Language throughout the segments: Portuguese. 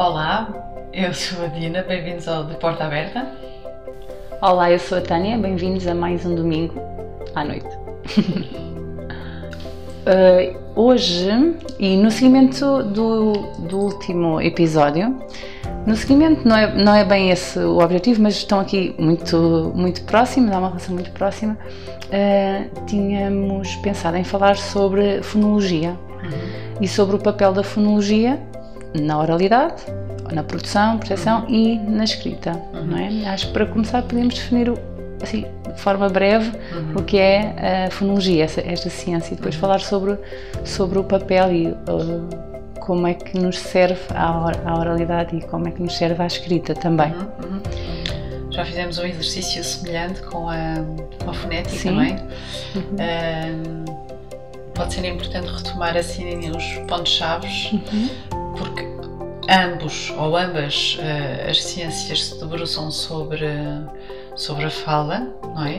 Olá, eu sou a Dina, bem-vindos ao De Porta Aberta. Olá, eu sou a Tânia, bem-vindos a mais um domingo à noite. uh, hoje, e no seguimento do, do último episódio, no seguimento não é, não é bem esse o objetivo, mas estão aqui muito, muito próximos, há uma relação muito próxima. Uh, tínhamos pensado em falar sobre fonologia uhum. e sobre o papel da fonologia na oralidade, na produção, percepção uhum. e na escrita. Uhum. Não é? Acho que para começar podemos definir o, assim, de forma breve uhum. o que é a fonologia, essa, esta ciência, e depois uhum. falar sobre, sobre o papel e uh, como é que nos serve a oralidade e como é que nos serve a escrita também. Uhum. Já fizemos um exercício semelhante com a, com a fonética, Sim. não é? Uhum. pode ser importante retomar assim os pontos-chave. Porque ambos ou ambas uh, as ciências se debruçam sobre, sobre a fala, não é?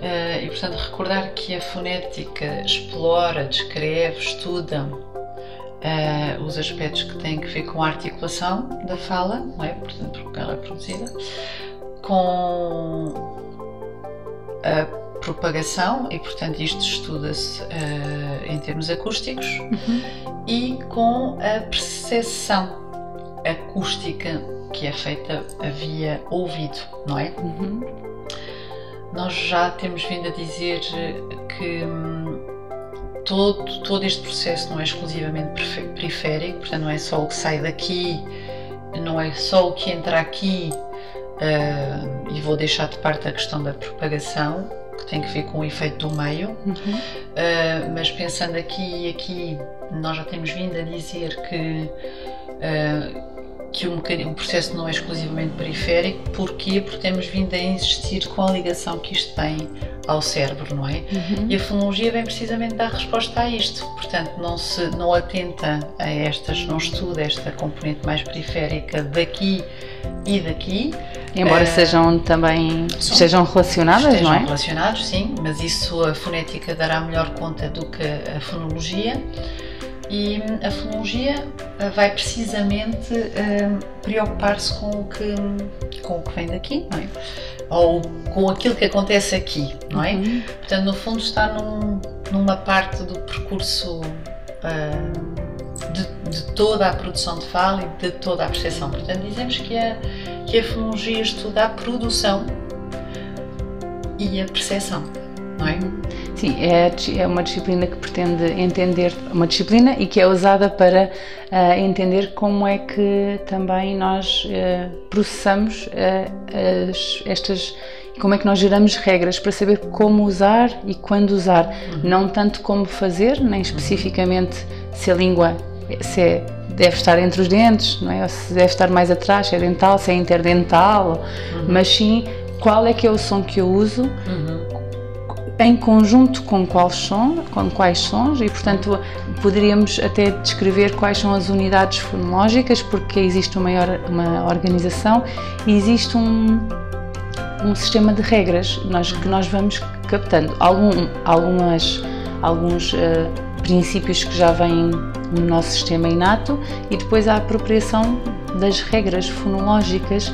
Uh, e portanto recordar que a fonética explora, descreve, estuda uh, os aspectos que têm que ver com a articulação da fala, não é? Portanto, porque ela é produzida, com a propagação, e portanto isto estuda-se uh, em termos acústicos, uhum. e com a percepção acústica que é feita via ouvido, não é? Uhum. Nós já temos vindo a dizer que hum, todo, todo este processo não é exclusivamente periférico, portanto, não é só o que sai daqui, não é só o que entra aqui, uh, e vou deixar de parte a questão da propagação, que tem que ver com o efeito do meio, uhum. uh, mas pensando aqui e aqui, nós já temos vindo a dizer que. Uh, que um, um processo não é exclusivamente periférico, porquê? Porque temos vindo a insistir com a ligação que isto tem ao cérebro, não é? Uhum. E a fonologia vem precisamente dar resposta a isto. Portanto, não se não atenta a estas, não estuda esta componente mais periférica daqui e daqui. Embora uh, sejam também sejam relacionadas, não é? relacionados, sim, mas isso a fonética dará melhor conta do que a fonologia. E a fonologia eh, vai precisamente uh, preocupar-se com o que com o que vem daqui, não é? ou com aquilo que acontece aqui, não é? Uhum. Portanto, no fundo, está num, numa parte do percurso uh, de, de, toda a produção de fala e de toda a percepção. Portanto, dizemos que a, que a fonologia estuda a produção e a percepção, não é? Sim, é, é uma disciplina que pretende entender, uma disciplina e que é usada para uh, entender como é que também nós uh, processamos uh, as, estas como é que nós geramos regras para saber como usar e quando usar, uhum. não tanto como fazer, nem especificamente se a língua se é, deve estar entre os dentes, não é? Ou se deve estar mais atrás, se é dental, se é interdental, uhum. mas sim qual é que é o som que eu uso, uhum em conjunto com quais, sons, com quais sons e, portanto, poderíamos até descrever quais são as unidades fonológicas, porque existe uma, uma organização e existe um, um sistema de regras nós, que nós vamos captando. Algum, algumas, alguns uh, princípios que já vêm no nosso sistema inato e depois a apropriação das regras fonológicas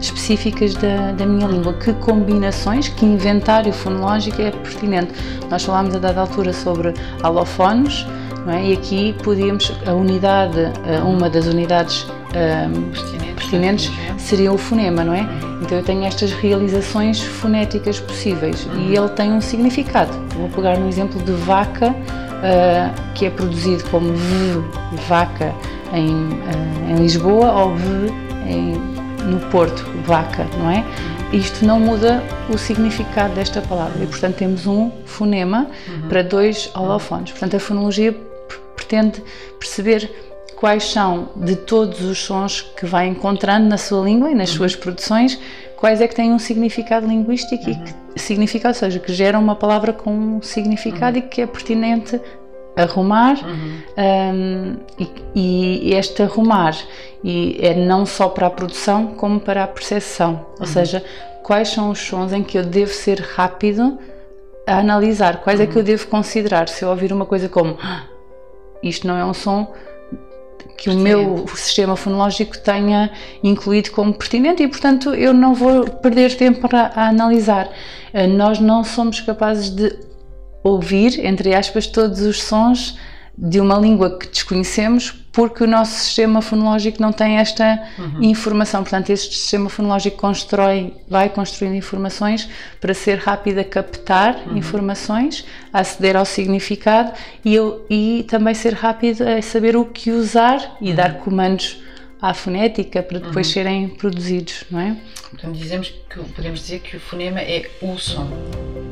específicas da, da minha língua. Que combinações, que inventário fonológico é pertinente? Nós falámos a dada altura sobre alofones, é? e aqui podíamos, a unidade, uma das unidades um, pertinentes seria o fonema, não é? Então eu tenho estas realizações fonéticas possíveis e ele tem um significado. Vou pegar no exemplo de vaca, uh, que é produzido como v, vaca em, uh, em Lisboa ou v em no Porto, vaca, não é? Isto não muda o significado desta palavra e, portanto, temos um fonema uhum. para dois holofones. Portanto, a fonologia pretende perceber quais são, de todos os sons que vai encontrando na sua língua e nas uhum. suas produções, quais é que têm um significado linguístico uhum. e que significa, ou seja, que geram uma palavra com um significado uhum. e que é pertinente arrumar uhum. um, e, e, este arrumar e é não só para a produção como para a percepção, ou uhum. seja, quais são os sons em que eu devo ser rápido a analisar, quais uhum. é que eu uhum. devo considerar se eu ouvir uma coisa como ah, isto não é um som que o meu sistema fonológico tenha incluído como pertinente e, portanto, eu não vou perder tempo a, a analisar. Uh, nós não somos capazes de ouvir, entre aspas, todos os sons de uma língua que desconhecemos porque o nosso sistema fonológico não tem esta uhum. informação. Portanto, este sistema fonológico constrói, vai construindo informações para ser rápido a captar uhum. informações, a aceder ao significado e, eu, e também ser rápido a saber o que usar e uhum. dar comandos à fonética para depois uhum. serem produzidos, não é? Portanto, dizemos que podemos dizer que o fonema é o som.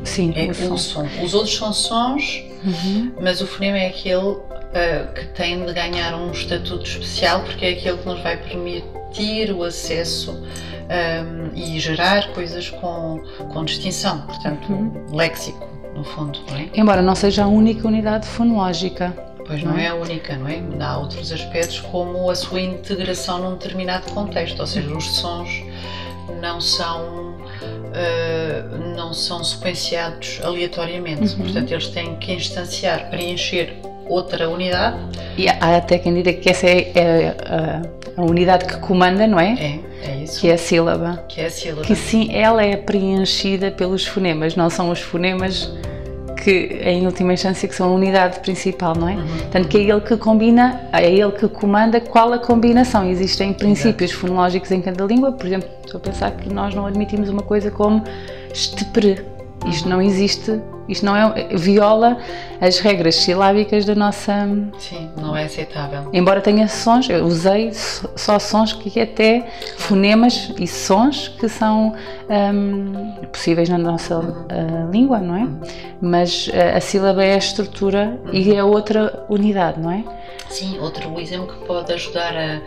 Sim, é o, som. som. Os outros são sons, uhum. mas o fonema é aquele uh, que tem de ganhar um estatuto especial porque é aquele que nos vai permitir o acesso um, ehm, e gerar coisas com, com distinção, portanto, uhum. léxico, no fundo. Não é? Embora não seja a única unidade fonológica. Pois não, não é? é a única, não é? Há outros aspectos como a sua integração num determinado contexto, ou seja, os sons não são uh, não são sequenciados aleatoriamente, uhum. portanto eles têm que instanciar, preencher outra unidade. E há até quem diga que essa é, é a, a, unidade que comanda, não é? É, é isso. Que é a sílaba. Que é a sílaba. Que sim, ela é preenchida pelos fonemas, não são os fonemas que em última instância que são a unidade principal, não é? Uhum. Tanto que é ele que combina, é ele que comanda qual a combinação. Existem princípios Exato. fonológicos em cada língua, por exemplo, estou a pensar que nós não admitimos uma coisa como estepre. Isto não existe isto não é viola as regras silábicas da nossa. Sim, não é aceitável. Embora tenha sons, eu usei só sons que até fonemas e sons que são um, possíveis na nossa uh, língua, não é? Mas uh, a sílaba é a estrutura uhum. e é outra unidade, não é? Sim, outro exemplo que pode ajudar a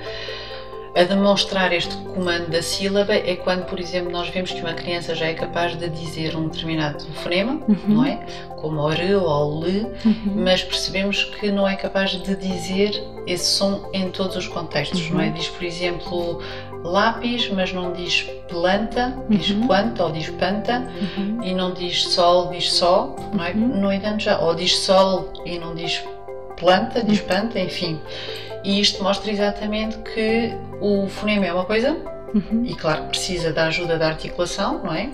a demonstrar este comando da sílaba é quando, por exemplo, nós vemos que uma criança já é capaz de dizer um determinado fonema, uhum. não é? Como o re ou le, uhum. mas percebemos que não é capaz de dizer esse som em todos os contextos, não é? Uhum. Diz, por exemplo, lápis, mas não diz planta, diz uhum. planta ou diz panta, uhum. e não diz sol, diz só, não é? No entanto, já, ou diz sol e não diz planta, diz panta, enfim. E isto mostra exatamente que o fonema é uma coisa, uhum. e claro que precisa da ajuda da articulação, não é?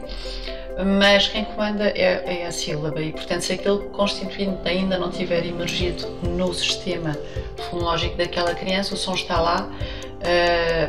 Mas quem comanda é, é a sílaba, e portanto, se aquele constituinte ainda não tiver emergido no sistema fonológico daquela criança, o som está lá,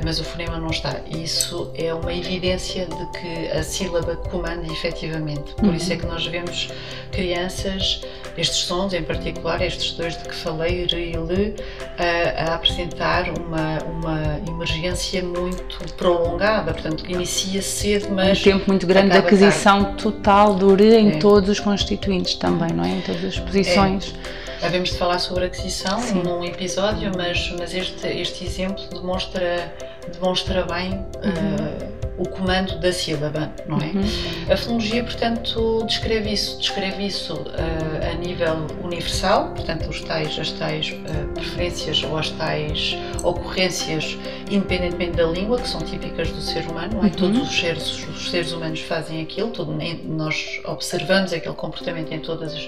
mas o fonema não está. Isso é uma evidência de que a sílaba comanda efetivamente. Por uhum. isso é que nós vemos crianças, estes sons em particular, estes dois de que falei, re e le, uh, a apresentar uma, uma emergência muito prolongada, portanto, que inicia cedo, mas. Um tempo muito grande de aquisição tarde. total do re em é. todos os constituintes também, não é? Em todas as posições. É. Havemos de falar sobre aquisição Sim. num episódio, mas, mas este, este exemplo demonstra, demonstra bem uhum. uh, o comando da sílaba, não é? Uhum. A fonologia, portanto, descreve isso, descreve isso uh, a nível universal, portanto, os tais, as tais uh, preferências ou as tais ocorrências, independentemente da língua, que são típicas do ser humano, não é? Uhum. Todos os seres, os seres humanos fazem aquilo, todo, nós observamos aquele comportamento em todas as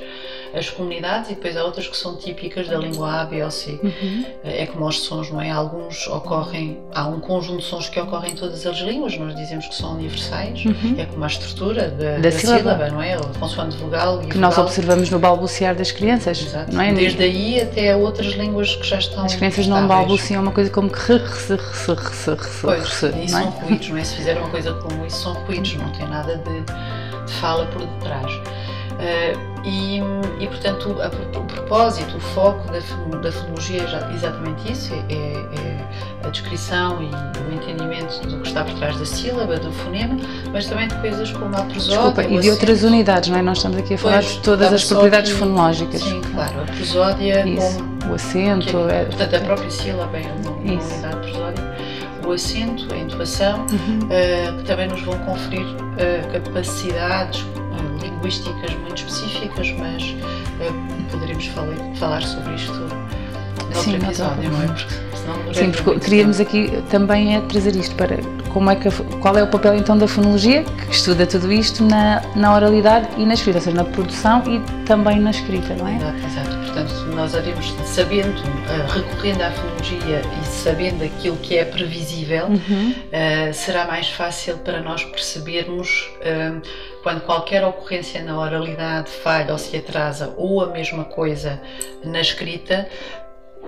as comunidades e depois há outras que são típicas da língua A, B ou C. Uhum. É como os sons, não é? Alguns ocorrem, há um conjunto de sons que ocorrem em todas as línguas, nós dizemos que são universais, uhum. é como a estrutura da, da, da sílaba. sílaba. não é? O consoante vogal e Que nós observamos no balbuciar das crianças, Exato. não é? Desde aí até outras línguas que já estão As crianças não balbuciam uma coisa como que Pois, e são ruídos, não é? Se fizer uma coisa como isso, são ruídos, não tem nada de, de fala por detrás. Uh, e, e, portanto, a, o propósito, o foco da, da fonologia é exatamente isso: é, é, a descrição e o entendimento do que está por trás da sílaba, do fonema, mas também de coisas como a prosódia. Desculpa, e de outras unidades, não é? Nós estamos aqui a falar pois, de todas as propriedades aqui, fonológicas. Sim, claro, a prosódia, isso, como, o acento. É, portanto, a própria sílaba é uma, uma unidade o acento, a intuação, uhum. uh, que também nos vão conferir uh, capacidades uh, linguísticas muito específicas, mas poderemos falar, falar sobre isto no outro episódio, não é? Porque senão Sim, porque queríamos aqui também é trazer isto para como é que, qual é o papel então da fonologia, que estuda tudo isto na, na oralidade e na escrita, ou seja, na produção e também na escrita, não é? Exato, exato. Portanto, nós havíamos, sabendo, uh, recorrendo à fonologia e sabendo aquilo que é previsível, uhum. uh, será mais fácil para nós percebermos uh, quando qualquer ocorrência na oralidade falha ou se atrasa ou a mesma coisa na escrita,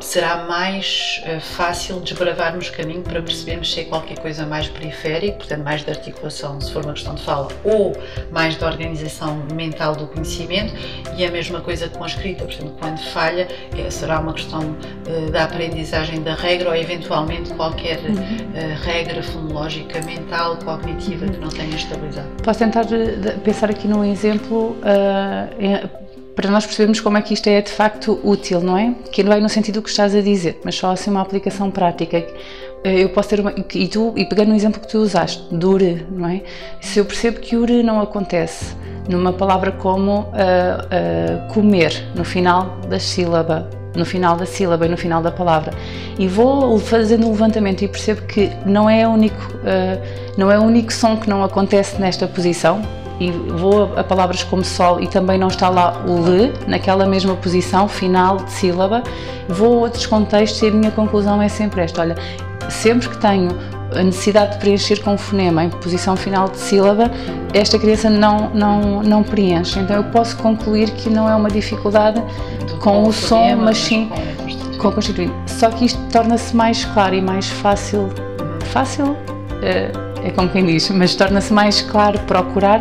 será mais uh, fácil desbravarmos caminho para percebermos se é qualquer coisa mais periférica, portanto mais de articulação, se for uma questão de fala, ou mais de organização mental do conhecimento, e a mesma coisa com a escrita, portanto quando falha é, será uma questão uh, da aprendizagem da regra ou eventualmente qualquer uh, regra fonológica, mental, cognitiva que não tenha estabilizado. Posso tentar pensar aqui num exemplo para nós percebermos como é que isto é de facto útil, não é? Que não é no sentido que estás a dizer, mas só assim uma aplicação prática. Eh, eu posso ter uma. E tu, e pegando no exemplo que tu usaste, do ure, não é? Se eu percebo que ure não acontece numa palavra como uh, uh, comer, no final da sílaba, no final da sílaba e no final da palavra, e vou fazendo um levantamento e percebo que não é único, uh, não é o único som que não acontece nesta posição, e vou a palavras como sol e também não está lá o le, naquela mesma posição final de sílaba, vou a outros contextos e a minha conclusão é sempre esta: olha, sempre que tenho a necessidade de preencher com um fonema em posição final de sílaba, esta criança não, não, não preenche. Então eu posso concluir que não é uma dificuldade com o som, mas sim com o constituinte. Só que isto torna-se mais claro e mais fácil. Fácil? Uh, é como quem diz, mas torna-se mais claro procurar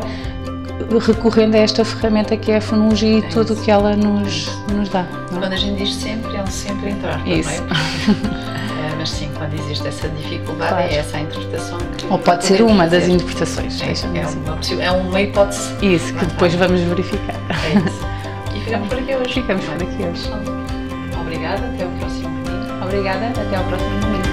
recorrendo a esta ferramenta que é a fonologia e é tudo o que ela nos, nos dá. Não? Quando a gente diz sempre, é um sempre entrar, isso. não é? é? Mas sim, quando existe essa dificuldade, claro. é essa a interpretação que. Ou pode ser uma fazer. das interpretações. É, é, assim. uma, é uma hipótese. Isso, que depois vamos verificar. É isso. E ficamos por aqui hoje. Ficamos por aqui hoje. Obrigada, até o próximo domingo. Obrigada, até ao próximo domingo.